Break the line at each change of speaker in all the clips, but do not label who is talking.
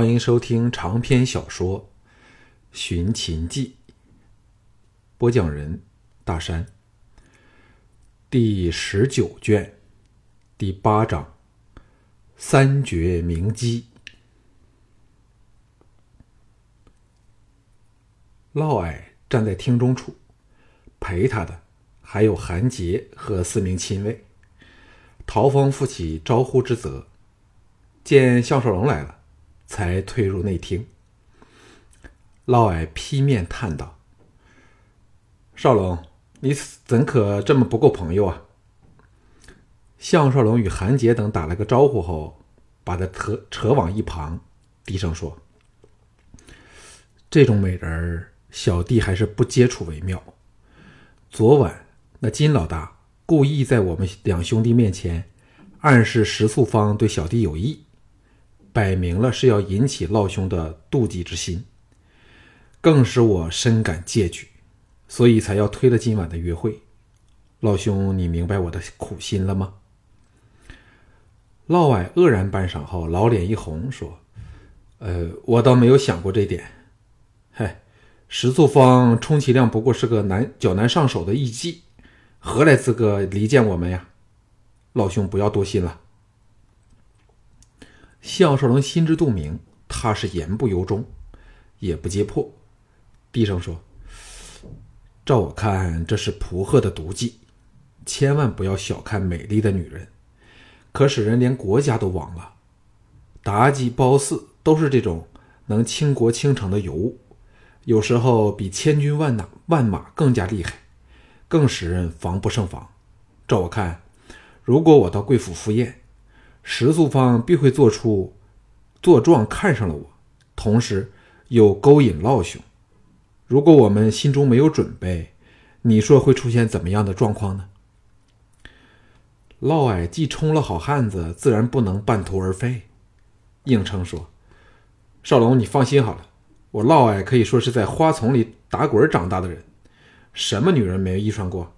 欢迎收听长篇小说《寻秦记》，播讲人大山，第十九卷第八章三绝鸣鸡。嫪毐站在厅中处，陪他的还有韩杰和四名亲卫。陶峰负起招呼之责，见项少龙来了，才退入内厅。嫪毐劈面叹道：“少龙，你怎可这么不够朋友啊？”项少龙与韩杰等打了个招呼后，把他扯扯往一旁，低声说：“这种美人儿，小弟还是不接触为妙。昨晚那金老大。”故意在我们两兄弟面前暗示石素芳对小弟有意，摆明了是要引起老兄的妒忌之心，更使我深感戒惧，所以才要推了今晚的约会。老兄，你明白我的苦心了吗？嫪毐愕然半晌后，老脸一红，说：“呃，我倒没有想过这点。嗨，石素芳充其量不过是个难较难上手的艺妓。”何来资格离间我们呀？老兄不要多心了。项少龙心知肚明，他是言不由衷，也不揭破，低声说：“照我看，这是蒲鹤的毒计，千万不要小看美丽的女人，可使人连国家都亡了。妲己、褒姒都是这种能倾国倾城的尤物，有时候比千军万马万马更加厉害。”更使人防不胜防。照我看，如果我到贵府赴宴，石素芳必会做出作状看上了我，同时又勾引老兄。如果我们心中没有准备，你说会出现怎么样的状况呢？嫪毐既充了好汉子，自然不能半途而废，应承说：“少龙，你放心好了，我嫪毐可以说是在花丛里打滚长大的人。”什么女人没遇上过？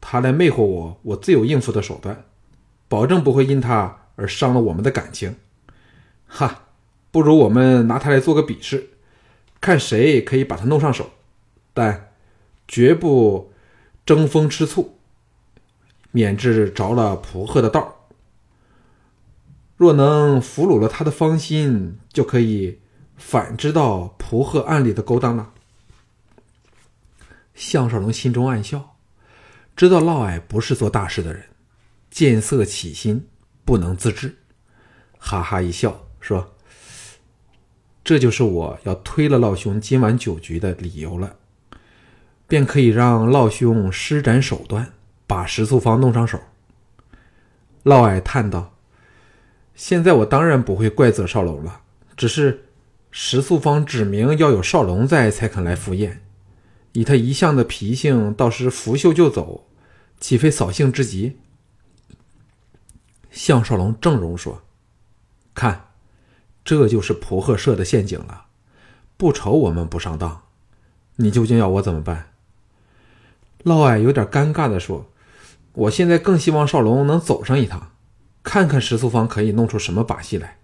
他来魅惑我，我自有应付的手段，保证不会因他而伤了我们的感情。哈，不如我们拿他来做个比试，看谁可以把他弄上手，但绝不争风吃醋，免至着了蒲鹤的道。若能俘虏了他的芳心，就可以反知道蒲鹤暗里的勾当了。项少龙心中暗笑，知道嫪毐不是做大事的人，见色起心，不能自制，哈哈一笑说：“这就是我要推了老兄今晚酒局的理由了，便可以让老兄施展手段，把石素芳弄上手。”嫪毐叹道：“现在我当然不会怪责少龙了，只是石素芳指明要有少龙在，才肯来赴宴。”以他一向的脾性，到时拂袖就走，岂非扫兴之极？项少龙正容说：“看，这就是蒲鹤设的陷阱了。不愁我们不上当，你究竟要我怎么办？”嫪毐有点尴尬的说：“我现在更希望少龙能走上一趟，看看石素芳可以弄出什么把戏来。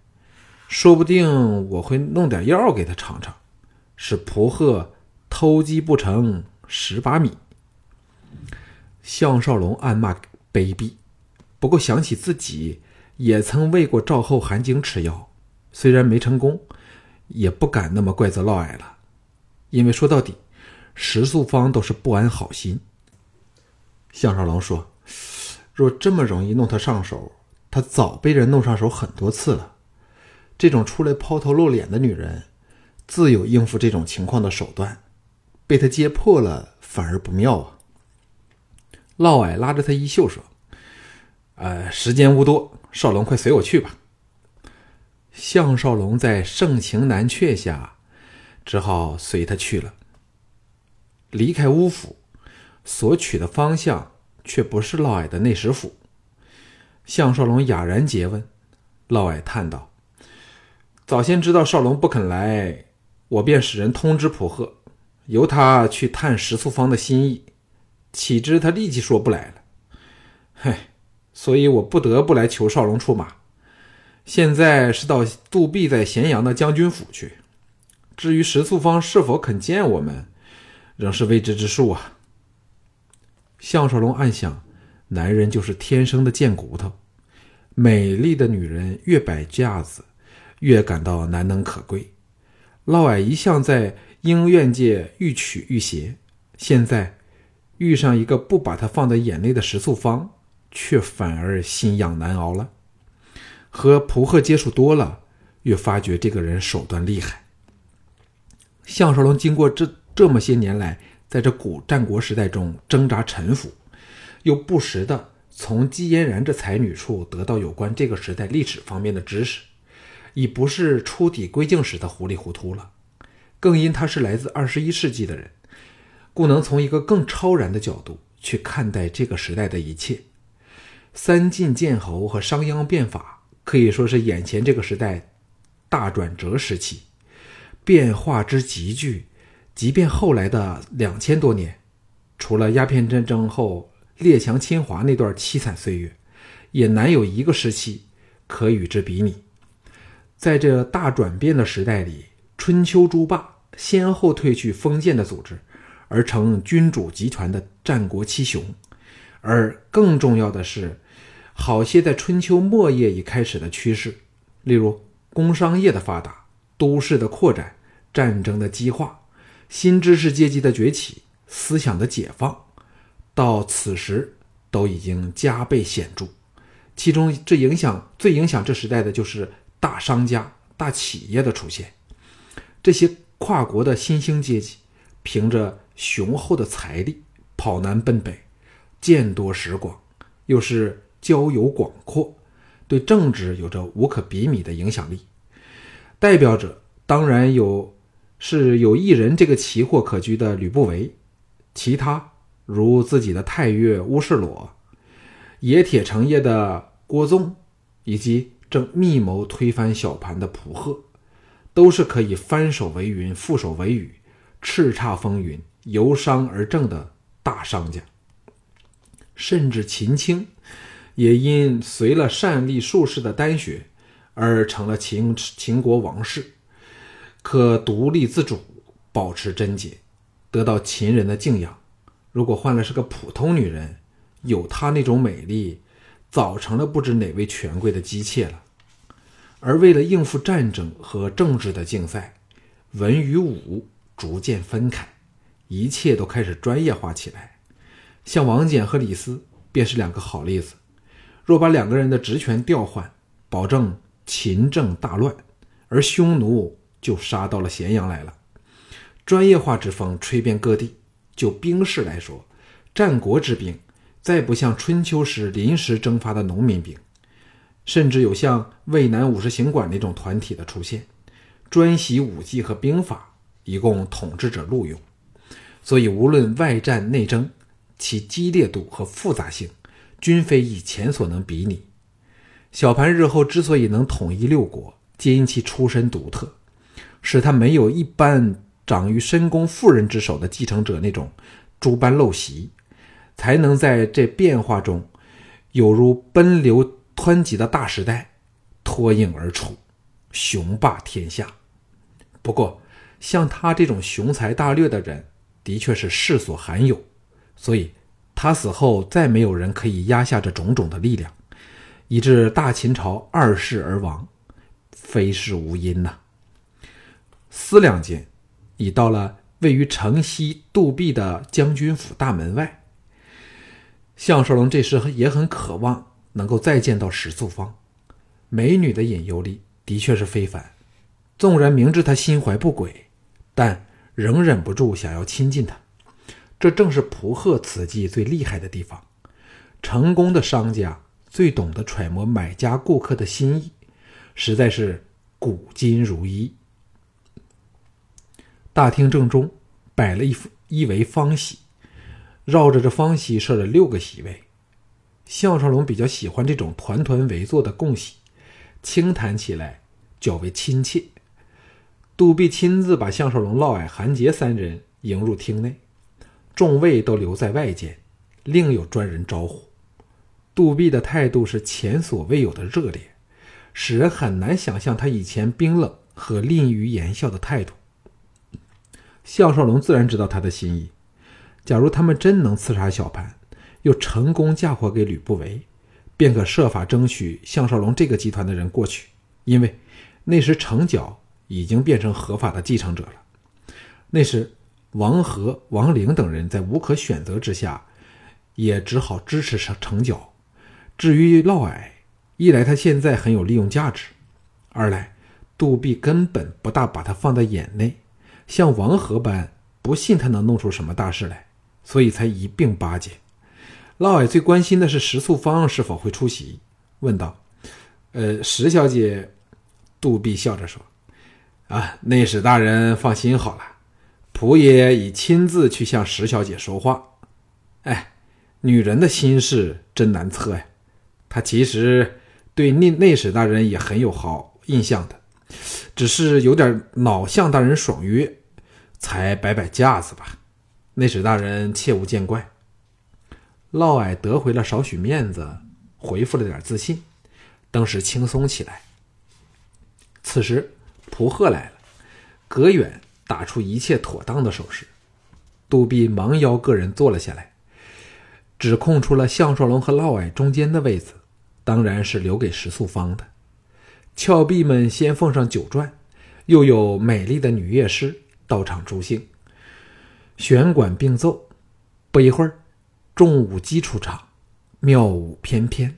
说不定我会弄点药给他尝尝，使蒲鹤。”偷鸡不成蚀把米。项少龙暗骂卑鄙，不过想起自己也曾喂过赵后、韩景吃药，虽然没成功，也不敢那么怪责嫪毐了。因为说到底，石素芳都是不安好心。项少龙说：“若这么容易弄他上手，他早被人弄上手很多次了。这种出来抛头露脸的女人，自有应付这种情况的手段。”被他揭破了，反而不妙啊！嫪毐拉着他衣袖说：“呃，时间无多，少龙，快随我去吧。”项少龙在盛情难却下，只好随他去了。离开乌府，所取的方向却不是嫪毐的内史府。项少龙哑然诘问，嫪毐叹道：“早先知道少龙不肯来，我便使人通知普鹤。”由他去探石素芳的心意，岂知他立即说不来了。嘿，所以我不得不来求少龙出马。现在是到杜弼在咸阳的将军府去。至于石素芳是否肯见我们，仍是未知之数啊。项少龙暗想：男人就是天生的贱骨头，美丽的女人越摆架子，越感到难能可贵。嫪毐一向在应院界欲取欲携，现在遇上一个不把他放在眼内的石素芳，却反而心痒难熬了。和蒲鹤接触多了，越发觉这个人手段厉害。项少龙经过这这么些年来。在这古战国时代中挣扎沉浮，又不时的从姬嫣然这才女处得到有关这个时代历史方面的知识，已不是初抵归境时的糊里糊涂了。更因他是来自二十一世纪的人，故能从一个更超然的角度去看待这个时代的一切。三晋建侯和商鞅变法可以说是眼前这个时代大转折时期，变化之急剧。即便后来的两千多年，除了鸦片战争后列强侵华那段凄惨岁月，也难有一个时期可与之比拟。在这大转变的时代里，春秋诸霸先后褪去封建的组织，而成君主集团的战国七雄。而更重要的是，好些在春秋末叶已开始的趋势，例如工商业的发达、都市的扩展、战争的激化。新知识阶级的崛起，思想的解放，到此时都已经加倍显著。其中，这影响最影响这时代的就是大商家、大企业的出现。这些跨国的新兴阶级，凭着雄厚的财力，跑南奔北，见多识广，又是交友广阔，对政治有着无可比拟的影响力。代表者当然有。是有一人这个奇货可居的吕不韦，其他如自己的太岳乌世罗、冶铁成业的郭纵，以及正密谋推翻小盘的蒲贺，都是可以翻手为云覆手为雨、叱咤风云、由商而政的大商家。甚至秦青，也因随了善立术士的丹学，而成了秦秦国王室。可独立自主，保持贞洁，得到秦人的敬仰。如果换了是个普通女人，有她那种美丽，早成了不知哪位权贵的姬妾了。而为了应付战争和政治的竞赛，文与武逐渐分开，一切都开始专业化起来。像王翦和李斯便是两个好例子。若把两个人的职权调换，保证秦政大乱，而匈奴。就杀到了咸阳来了，专业化之风吹遍各地。就兵士来说，战国之兵再不像春秋时临时征发的农民兵，甚至有像渭南五十行馆那种团体的出现，专习武技和兵法，以供统治者录用。所以，无论外战内争，其激烈度和复杂性，均非以前所能比拟。小盘日后之所以能统一六国，皆因其出身独特。使他没有一般长于深宫妇人之手的继承者那种诸般陋习，才能在这变化中，有如奔流湍急的大时代脱颖而出，雄霸天下。不过，像他这种雄才大略的人，的确是世所罕有，所以他死后再没有人可以压下这种种的力量，以致大秦朝二世而亡，非是无因呐。思量间，已到了位于城西杜壁的将军府大门外。项少龙这时也很渴望能够再见到史素芳，美女的引诱力的确是非凡。纵然明知她心怀不轨，但仍忍不住想要亲近她。这正是蒲贺此计最厉害的地方。成功的商家最懂得揣摩买家顾客的心意，实在是古今如一。大厅正中摆了一一围方席，绕着这方席设了六个席位。项少龙比较喜欢这种团团围坐的共席，轻谈起来较为亲切。杜弼亲自把项少龙、嫪毐、韩杰三人迎入厅内，众位都留在外间，另有专人招呼。杜弼的态度是前所未有的热烈，使人很难想象他以前冰冷和吝于言笑的态度。项少龙自然知道他的心意。假如他们真能刺杀小盘，又成功嫁祸给吕不韦，便可设法争取项少龙这个集团的人过去。因为那时程角已经变成合法的继承者了。那时王和、王陵等人在无可选择之下，也只好支持成成角。至于嫪毐，一来他现在很有利用价值，二来杜弼根本不大把他放在眼内，像王和般不信他能弄出什么大事来。所以才一并巴结。嫪毐最关心的是石素芳是否会出席，问道：“呃，石小姐。”杜弼笑着说：“啊，内史大人放心好了，仆爷已亲自去向石小姐说话。哎，女人的心事真难测呀。她其实对内内史大人也很有好印象的，只是有点恼向大人爽约，才摆摆架子吧。”内史大人切勿见怪。嫪毐得回了少许面子，回复了点自信，登时轻松起来。此时，蒲贺来了，隔远打出一切妥当的手势。杜弼忙邀个人坐了下来，只空出了项少龙和嫪毐中间的位子，当然是留给石素芳的。峭壁们先奉上酒馔，又有美丽的女乐师到场助兴。弦管并奏，不一会儿，重舞击出场，妙舞翩翩。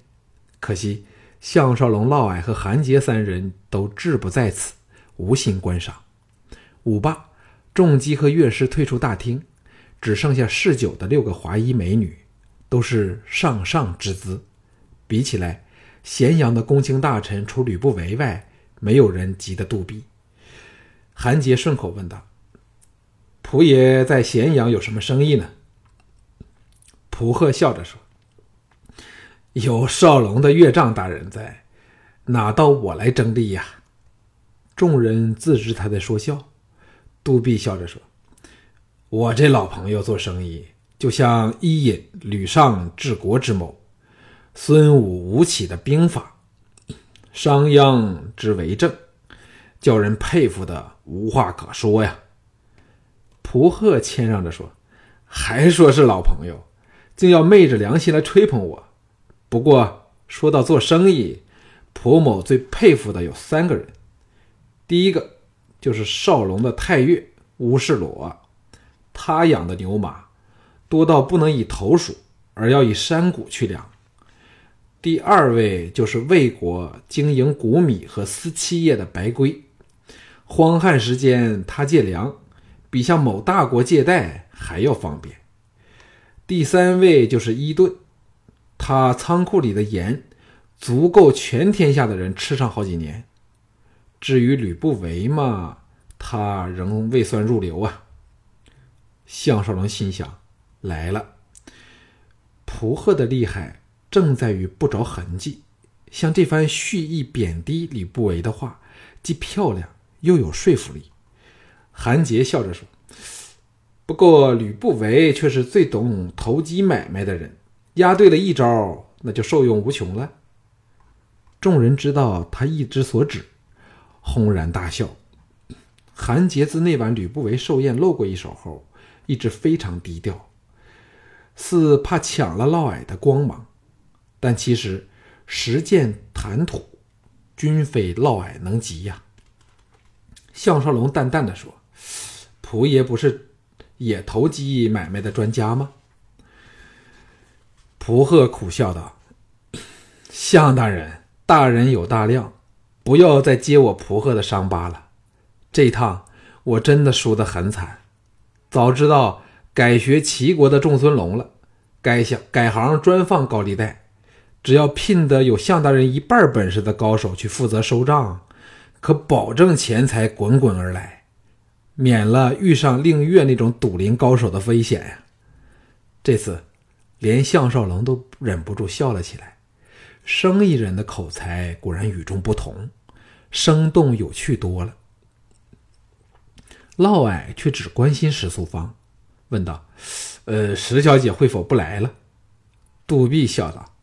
可惜项少龙、嫪毐和韩杰三人都志不在此，无心观赏。舞罢，重击和乐师退出大厅，只剩下嗜酒的六个华衣美女，都是上上之姿。比起来，咸阳的公卿大臣除吕不韦外，没有人及得杜弼。韩杰顺口问道。仆爷在咸阳有什么生意呢？蒲贺笑着说：“有少龙的岳丈大人在，哪到我来争利呀？”众人自知他在说笑。杜弼笑着说：“我这老朋友做生意，就像伊尹、吕尚治国之谋，孙武、吴起的兵法，商鞅之为政，叫人佩服的无话可说呀。”蒲贺谦让着说：“还说是老朋友，竟要昧着良心来吹捧我。不过说到做生意，蒲某最佩服的有三个人。第一个就是少龙的太岳乌世裸，他养的牛马多到不能以头数，而要以山谷去量。第二位就是魏国经营谷米和丝漆业的白圭，荒旱时间他借粮。”比向某大国借贷还要方便。第三位就是伊顿，他仓库里的盐足够全天下的人吃上好几年。至于吕不韦嘛，他仍未算入流啊。项少龙心想：来了，蒲贺的厉害正在于不着痕迹。像这番蓄意贬低吕不韦的话，既漂亮又有说服力。韩杰笑着说：“不过吕不韦却是最懂投机买卖的人，押对了一招，那就受用无穷了。”众人知道他意之所指，轰然大笑。韩杰自那晚吕不韦寿宴露过一手后，一直非常低调，似怕抢了嫪毐的光芒。但其实实践谈吐，均非嫪毐能及呀。项少龙淡淡的说。仆爷不是也投机买卖的专家吗？蒲贺苦笑道：“ 项大人，大人有大量，不要再揭我蒲贺的伤疤了。这趟我真的输得很惨，早知道改学齐国的仲孙龙了，改行改行专放高利贷。只要聘得有向大人一半本事的高手去负责收账，可保证钱财滚滚而来。”免了遇上令月那种赌林高手的危险呀！这次，连项少龙都忍不住笑了起来。生意人的口才果然与众不同，生动有趣多了。嫪毐却只关心石素芳，问道：“呃，石小姐会否不来了？”杜弼笑道：“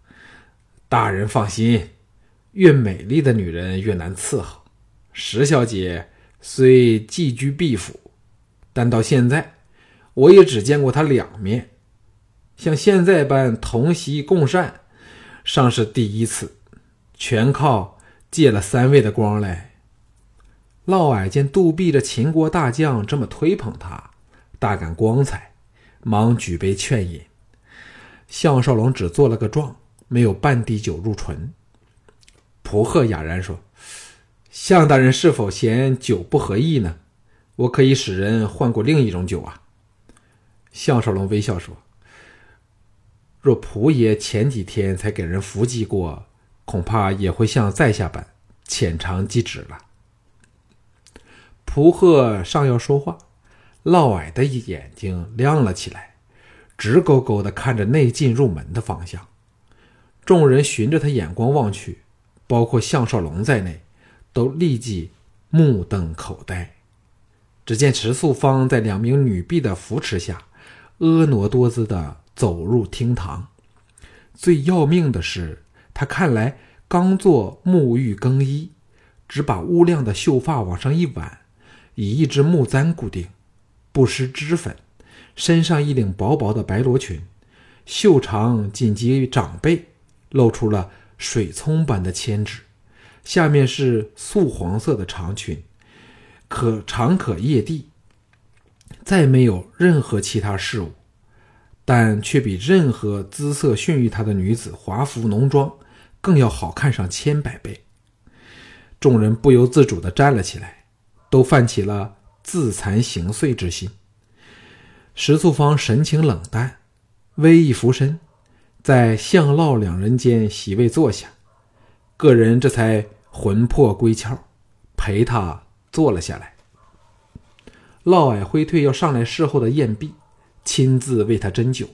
大人放心，越美丽的女人越难伺候。石小姐虽寄居毕府，但到现在，我也只见过她两面。像现在般同席共膳，尚是第一次，全靠借了三位的光来。嫪毐见杜弼这秦国大将这么推捧他，大感光彩，忙举杯劝饮。项少龙只做了个状，没有半滴酒入唇。蒲贺哑然说：“项大人是否嫌酒不合意呢？我可以使人换过另一种酒啊。”项少龙微笑说。若蒲爷前几天才给人伏击过，恐怕也会像在下般浅尝即止了。蒲鹤尚要说话，嫪毐的眼睛亮了起来，直勾勾的看着内进入门的方向。众人循着他眼光望去，包括项少龙在内，都立即目瞪口呆。只见池素芳在两名女婢的扶持下，婀娜多姿的。走入厅堂，最要命的是，他看来刚做沐浴更衣，只把乌亮的秀发往上一挽，以一支木簪固定，不施脂粉，身上一领薄薄的白罗裙，袖长紧及掌背，露出了水葱般的纤指，下面是素黄色的长裙，可长可曳地，再没有任何其他事物。但却比任何姿色逊于她的女子华服浓妆更要好看上千百倍。众人不由自主地站了起来，都泛起了自惭形秽之心。石素芳神情冷淡，微一俯身，在向烙两人间席位坐下，个人这才魂魄归窍，陪他坐了下来。嫪毐挥退要上来侍候的晏毕。亲自为他斟酒，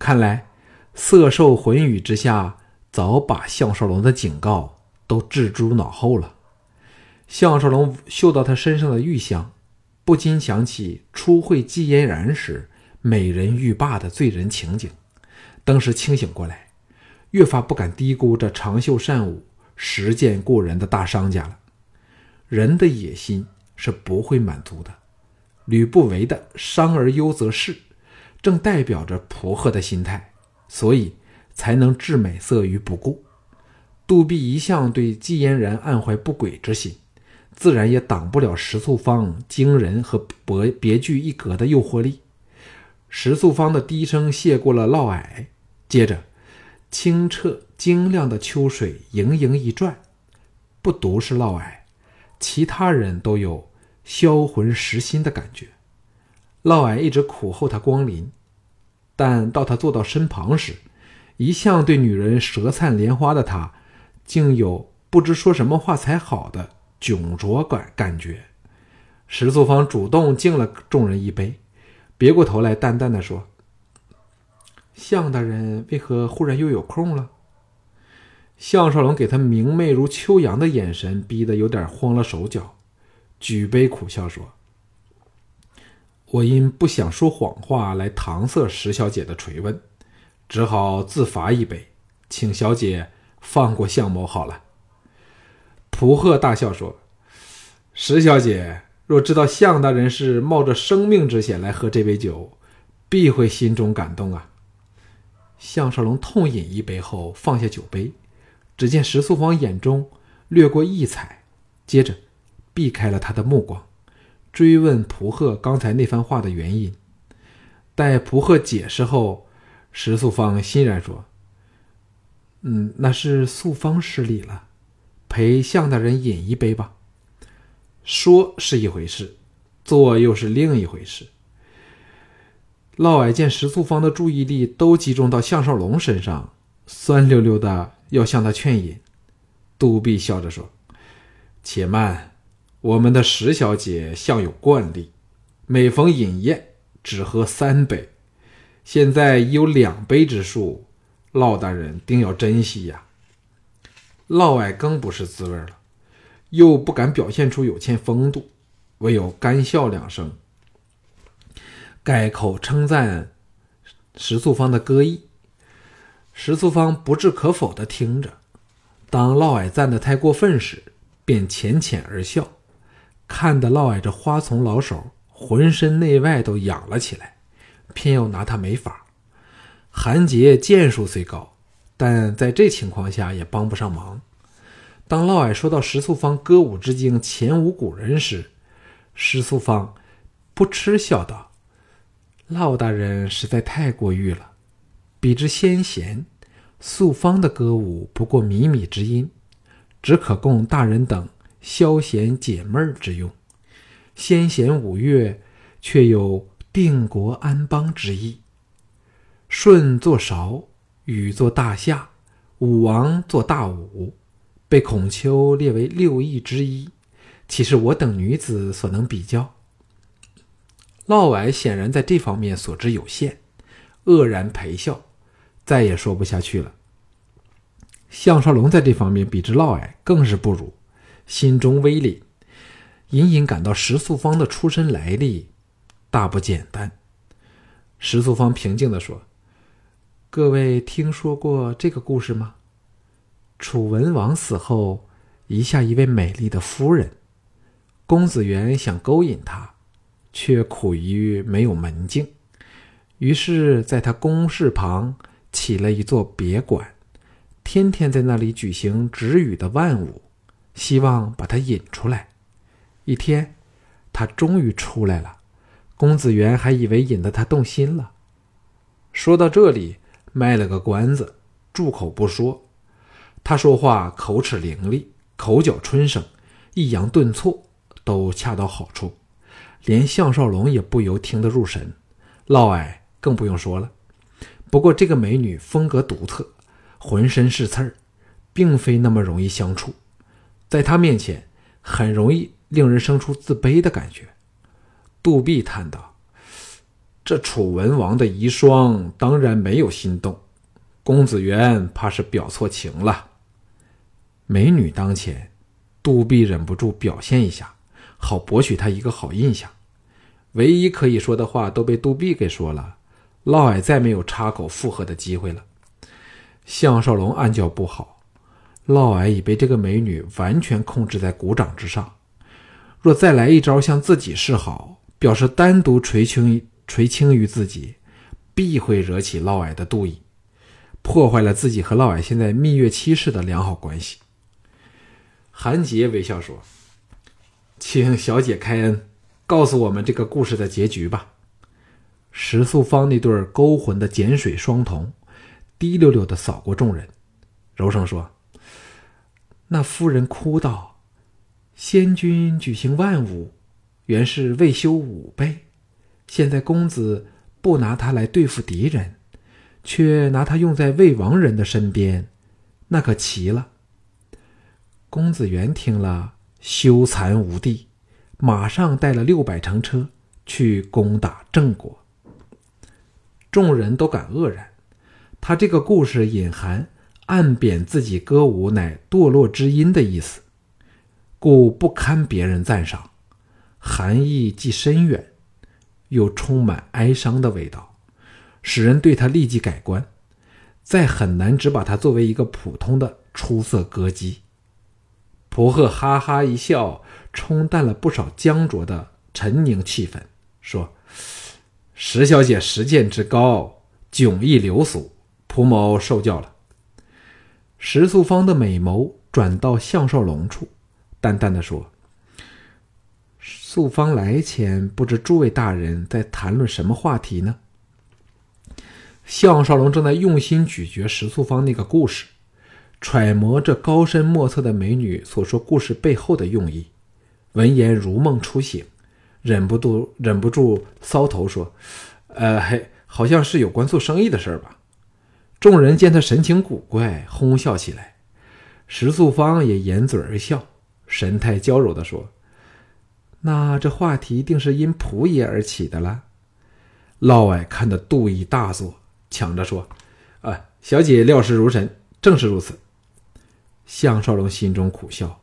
看来色受浑语之下，早把项少龙的警告都置诸脑后了。项少龙嗅到他身上的玉香，不禁想起初会季嫣然时美人欲罢的醉人情景，当时清醒过来，越发不敢低估这长袖善舞、实践过人的大商家了。人的野心是不会满足的。吕不韦的“商而优则仕”，正代表着蒲贺的心态，所以才能置美色于不顾。杜弼一向对季嫣然暗怀不轨之心，自然也挡不了石素芳惊人和别别具一格的诱惑力。石素芳的低声谢过了嫪毐，接着清澈晶亮的秋水盈盈一转，不独是嫪毐，其他人都有。销魂蚀心的感觉，嫪毐一直苦候他光临，但到他坐到身旁时，一向对女人舌灿莲花的他，竟有不知说什么话才好的窘着感感觉。石素芳主动敬了众人一杯，别过头来淡淡的说：“向大人为何忽然又有空了？”项少龙给他明媚如秋阳的眼神，逼得有点慌了手脚。举杯苦笑说：“我因不想说谎话来搪塞石小姐的垂问，只好自罚一杯，请小姐放过向某好了。”蒲鹤大笑说：“石小姐若知道向大人是冒着生命之险来喝这杯酒，必会心中感动啊。”项少龙痛饮一杯后放下酒杯，只见石素芳眼中掠过异彩，接着。避开了他的目光，追问蒲贺刚才那番话的原因。待蒲贺解释后，石素芳欣然说：“嗯，那是素芳失礼了，陪向大人饮一杯吧。”说是一回事，做又是另一回事。嫪毐见石素芳的注意力都集中到项少龙身上，酸溜溜的要向他劝饮。杜弼笑着说：“且慢。”我们的石小姐向有惯例，每逢饮宴只喝三杯，现在已有两杯之数，嫪大人定要珍惜呀。嫪毐更不是滋味了，又不敢表现出有欠风度，唯有干笑两声，改口称赞石素芳的歌艺。石素芳不置可否的听着，当嫪毐赞得太过分时，便浅浅而笑，看得嫪毐这花丛老手浑身内外都痒了起来，偏要拿他没法。韩杰剑术虽高，但在这情况下也帮不上忙。当嫪毐说到石素芳歌舞之精前无古人时，石素芳不嗤笑道：“嫪大人实在太过誉了。比之先贤，素芳的歌舞不过靡靡之音，只可供大人等消闲解闷之用。先贤五岳，却有定国安邦之意。舜作韶，禹作大夏，武王作大武。”被孔丘列为六艺之一，岂是我等女子所能比较？嫪毐显然在这方面所知有限，愕然陪笑，再也说不下去了。项少龙在这方面比之嫪毐更是不如，心中微凛，隐隐感到石素芳的出身来历大不简单。石素芳平静地说：“各位听说过这个故事吗？”楚文王死后，遗下一位美丽的夫人。公子元想勾引她，却苦于没有门径，于是在他宫室旁起了一座别馆，天天在那里举行止语的万舞，希望把他引出来。一天，他终于出来了。公子元还以为引得他动心了。说到这里，卖了个关子，住口不说。他说话口齿伶俐，口角春生，抑扬顿挫都恰到好处，连项少龙也不由听得入神。嫪毐更不用说了。不过这个美女风格独特，浑身是刺儿，并非那么容易相处，在他面前很容易令人生出自卑的感觉。杜弼叹道：“这楚文王的遗孀当然没有心动，公子元怕是表错情了。”美女当前，杜弼忍不住表现一下，好博取他一个好印象。唯一可以说的话都被杜弼给说了，嫪毐再没有插口附和的机会了。项少龙暗叫不好，嫪毐已被这个美女完全控制在股掌之上，若再来一招向自己示好，表示单独垂青垂青于自己，必会惹起嫪毐的妒意，破坏了自己和嫪毐现在蜜月期时的良好关系。韩杰微笑说：“请小姐开恩，告诉我们这个故事的结局吧。”石素芳那对勾魂的碱水双瞳，滴溜溜的扫过众人，柔声说：“那夫人哭道：‘先君举行万舞，原是为修武备，现在公子不拿他来对付敌人，却拿他用在魏王人的身边，那可奇了。’”公子元听了，羞惭无地，马上带了六百乘车去攻打郑国。众人都感愕然，他这个故事隐含暗贬自己歌舞乃堕落之音的意思，故不堪别人赞赏，含义既深远，又充满哀伤的味道，使人对他立即改观，再很难只把他作为一个普通的出色歌姬。蒲鹤哈哈一笑，冲淡了不少僵拙的沉凝气氛，说：“石小姐识见之高，迥异流俗，蒲某受教了。”石素芳的美眸转到项少龙处，淡淡的说：“素芳来前，不知诸位大人在谈论什么话题呢？”项少龙正在用心咀嚼石素芳那个故事。揣摩这高深莫测的美女所说故事背后的用意，闻言如梦初醒，忍不住忍不住搔头说：“呃，嘿，好像是有关做生意的事儿吧？”众人见他神情古怪，哄笑起来。石素芳也掩嘴而笑，神态娇柔地说：“那这话题定是因仆爷而起的了。”嫪毐看得妒意大作，抢着说：“啊，小姐料事如神，正是如此。”项少龙心中苦笑，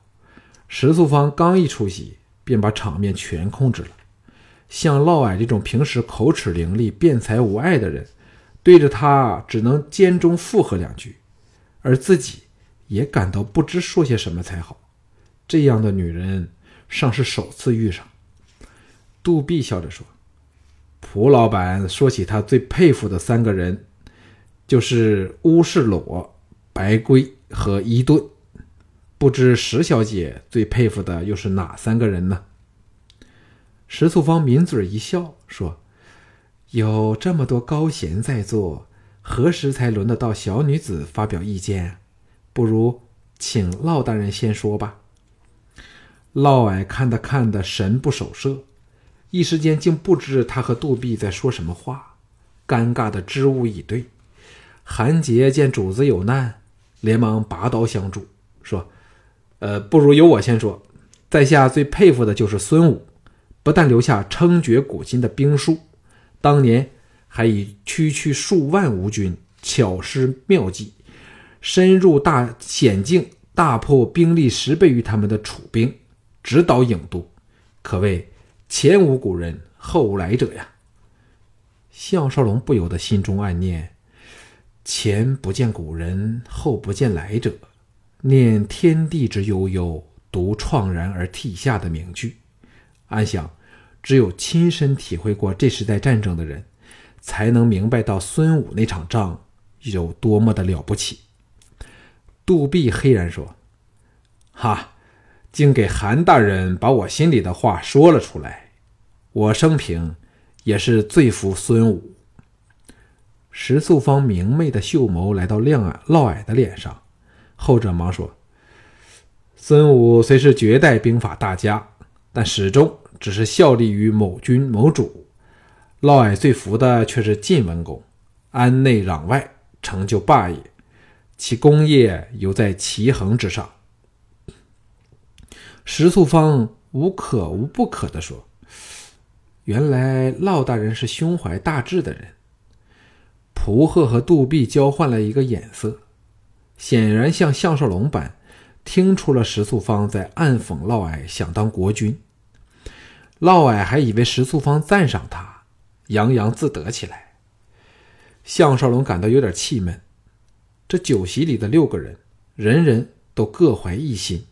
石素芳刚一出席，便把场面全控制了。像嫪毐这种平时口齿伶俐、辩才无碍的人，对着他只能间中附和两句，而自己也感到不知说些什么才好。这样的女人尚是首次遇上。杜弼笑着说：“蒲老板说起他最佩服的三个人，就是乌世裸、白龟和伊顿。不知石小姐最佩服的又是哪三个人呢？”石素芳抿嘴一笑，说：“有这么多高贤在座，何时才轮得到小女子发表意见？不如请老大人先说吧。”嫪毐看他看得神不守舍，一时间竟不知他和杜弼在说什么话，尴尬的支吾以对。韩杰见主子有难，连忙拔刀相助，说：“呃，不如由我先说。在下最佩服的就是孙武，不但留下称绝古今的兵书，当年还以区区数万吴军巧施妙计，深入大险境，大破兵力十倍于他们的楚兵。”直捣郢都，可谓前无古人后无来者呀。项少龙不由得心中暗念：前不见古人，后不见来者，念天地之悠悠，独怆然而涕下的名句。暗想，只有亲身体会过这时代战争的人，才能明白到孙武那场仗有多么的了不起。杜弼黑然说：“哈。”竟给韩大人把我心里的话说了出来。我生平也是最服孙武。石素芳明媚的秀眸来到亮矮嫪毐的脸上，后者忙说：“孙武虽是绝代兵法大家，但始终只是效力于某君某主。嫪毐最服的却是晋文公，安内攘外，成就霸业，其功业犹在齐衡之上。”石素芳无可无不可地说：“原来嫪大人是胸怀大志的人。”蒲贺和杜弼交换了一个眼色，显然像项少龙般听出了石素芳在暗讽嫪毐想当国君。嫪毐还以为石素芳赞赏他，洋洋自得起来。项少龙感到有点气闷。这酒席里的六个人，人人都各怀一心。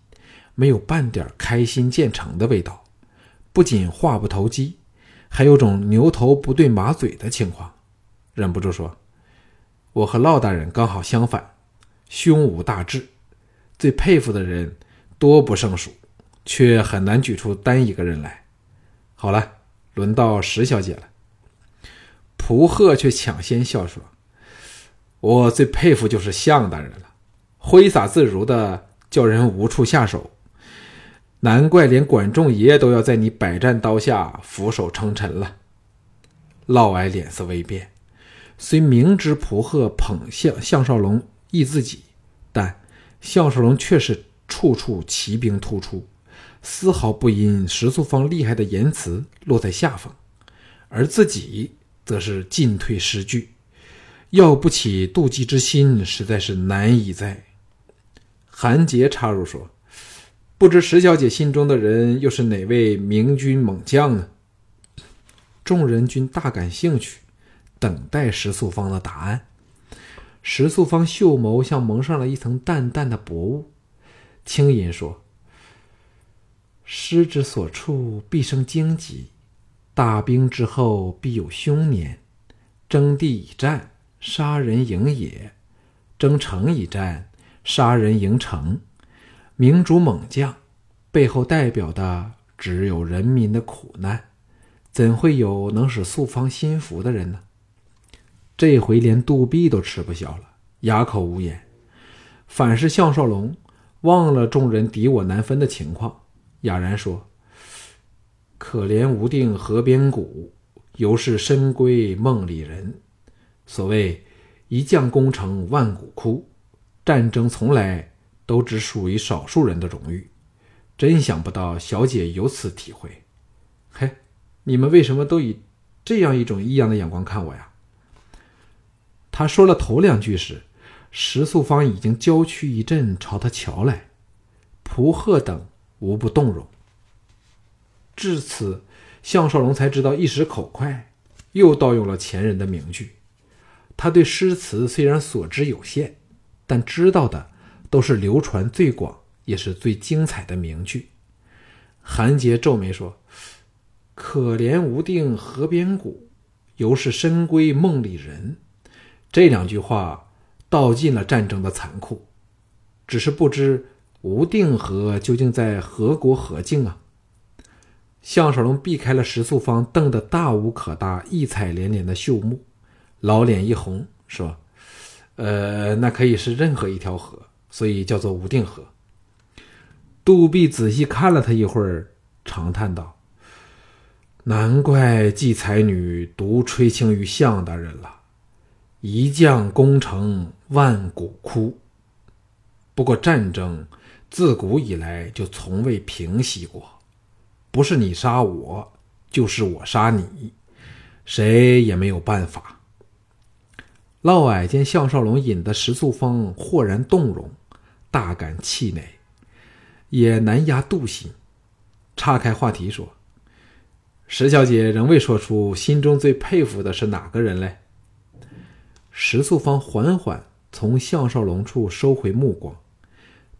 没有半点开心见成的味道，不仅话不投机，还有种牛头不对马嘴的情况，忍不住说：“我和嫪大人刚好相反，胸无大志，最佩服的人多不胜数，却很难举出单一个人来。”好了，轮到石小姐了。蒲贺却抢先笑说：“我最佩服就是项大人了，挥洒自如的，叫人无处下手。”难怪连管仲爷都要在你百战刀下俯首称臣了。嫪毐脸色微变，虽明知蒲贺捧项项少龙益自己，但项少龙却是处处奇兵突出，丝毫不因石素芳厉害的言辞落在下风，而自己则是进退失据，要不起妒忌之心，实在是难以在。韩杰插入说。不知石小姐心中的人又是哪位明君猛将呢？众人均大感兴趣，等待石素芳的答案。石素芳秀眸像蒙上了一层淡淡的薄雾，轻吟说：“师之所处，必生荆棘；大兵之后，必有凶年。征地以战，杀人营野；征城以战，杀人营城。”明主猛将，背后代表的只有人民的苦难，怎会有能使素芳心服的人呢？这回连杜壁都吃不消了，哑口无言。反是项少龙忘了众人敌我难分的情况，哑然说：“可怜无定河边骨，犹是深闺梦里人。所谓一将功成万骨枯，战争从来。”都只属于少数人的荣誉，真想不到小姐有此体会。嘿，你们为什么都以这样一种异样的眼光看我呀？他说了头两句时，石素芳已经娇躯一震，朝他瞧来。蒲鹤等无不动容。至此，项少龙才知道一时口快，又盗用了前人的名句。他对诗词虽然所知有限，但知道的。都是流传最广也是最精彩的名句。韩杰皱眉说：“可怜无定河边骨，犹是深闺梦里人。”这两句话道尽了战争的残酷，只是不知无定河究竟在何国何境啊？项少龙避开了石素芳瞪得大无可大、异彩连连的秀目，老脸一红，说：“呃，那可以是任何一条河，所以叫做无定河。”杜弼仔细看了他一会儿，长叹道：“难怪季才女独垂青于项大人了。一将功成万骨枯。不过战争自古以来就从未平息过，不是你杀我，就是我杀你，谁也没有办法。”嫪毐见项少龙引得石素芳豁然动容，大感气馁。也难压妒心，岔开话题说：“石小姐仍未说出心中最佩服的是哪个人嘞？”石素芳缓缓从项少龙处收回目光，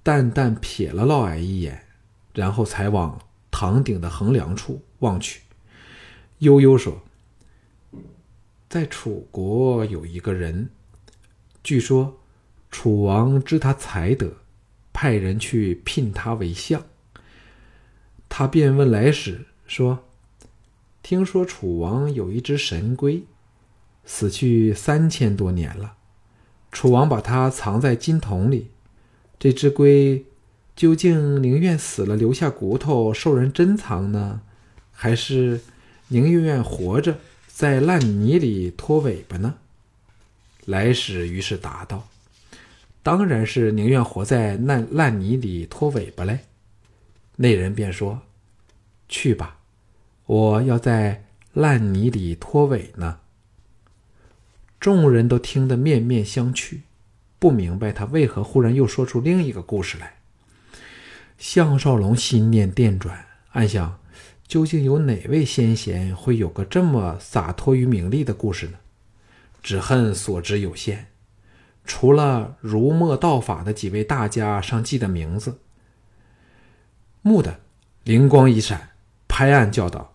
淡淡瞥了嫪毐一眼，然后才往堂顶的横梁处望去，悠悠说：“在楚国有一个人，据说楚王知他才德。”派人去聘他为相。他便问来使说：“听说楚王有一只神龟，死去三千多年了。楚王把它藏在金桶里。这只龟究竟宁愿死了留下骨头受人珍藏呢，还是宁愿活着在烂泥里拖尾巴呢？”来使于是答道。当然是宁愿活在烂烂泥里拖尾巴嘞。那人便说：“去吧，我要在烂泥里拖尾呢。”众人都听得面面相觑，不明白他为何忽然又说出另一个故事来。项少龙心念电转，暗想：究竟有哪位先贤会有个这么洒脱于名利的故事呢？只恨所知有限。除了儒墨道法的几位大家上记的名字，木的灵光一闪，拍案叫道：“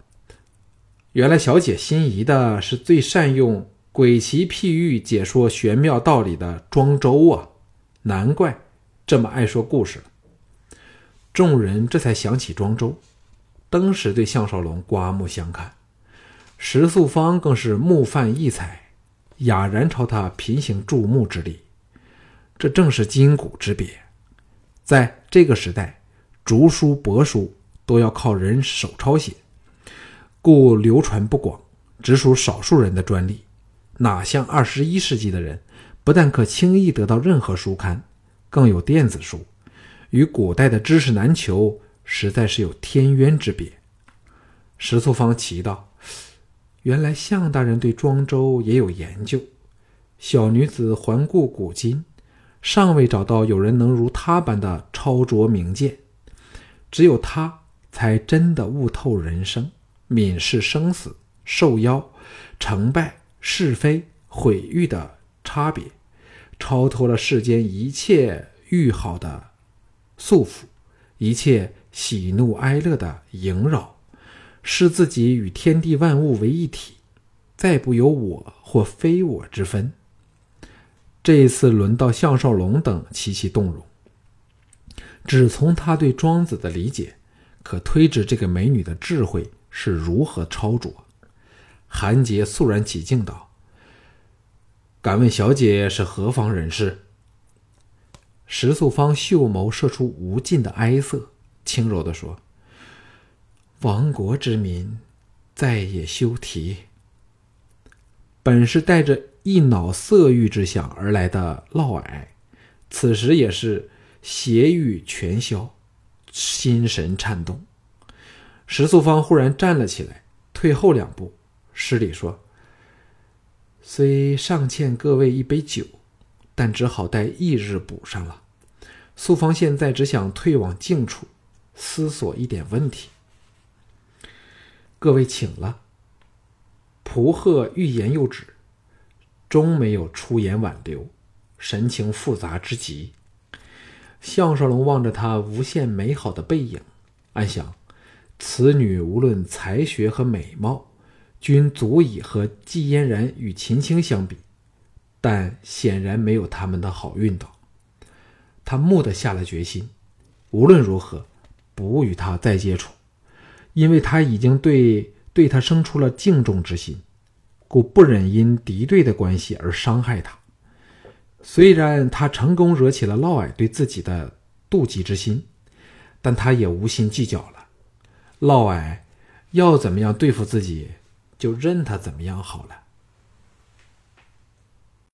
原来小姐心仪的是最善用鬼奇譬喻解说玄妙道理的庄周啊！难怪这么爱说故事。”众人这才想起庄周，登时对项少龙刮目相看。石素芳更是目泛异彩，哑然朝他频行注目之礼。这正是今古之别，在这个时代，竹书帛书都要靠人手抄写，故流传不广，只属少数人的专利。哪像二十一世纪的人，不但可轻易得到任何书刊，更有电子书，与古代的知识难求，实在是有天渊之别。石素芳奇道：“原来向大人对庄周也有研究。”小女子环顾古今。尚未找到有人能如他般的超卓明鉴，只有他才真的悟透人生、敏视生死、受邀、成败、是非、毁誉的差别，超脱了世间一切欲好的束缚，一切喜怒哀乐的萦绕，视自己与天地万物为一体，再不有我或非我之分。这一次轮到项少龙等齐齐动容。只从他对庄子的理解，可推知这个美女的智慧是如何超卓。韩杰肃然起敬道：“敢问小姐是何方人士？”石素芳秀眸射出无尽的哀色，轻柔地说：“亡国之民，再也休提。”本是带着。一脑色欲之想而来的嫪毐，此时也是邪欲全消，心神颤动。石素芳忽然站了起来，退后两步，施礼说：“虽尚欠各位一杯酒，但只好待翌日补上了。素芳现在只想退往静处，思索一点问题。各位请了。”蒲鹤欲言又止。终没有出言挽留，神情复杂之极。项少龙望着他无限美好的背影，暗想：此女无论才学和美貌，均足以和季嫣然与秦青相比，但显然没有他们的好运道。他蓦地下了决心，无论如何，不与她再接触，因为他已经对对她生出了敬重之心，故不忍因敌对的关系而伤害她。虽然他成功惹起了嫪毐对自己的妒忌之心，但他也无心计较了。嫪毐要怎么样对付自己，就任他怎么样好了。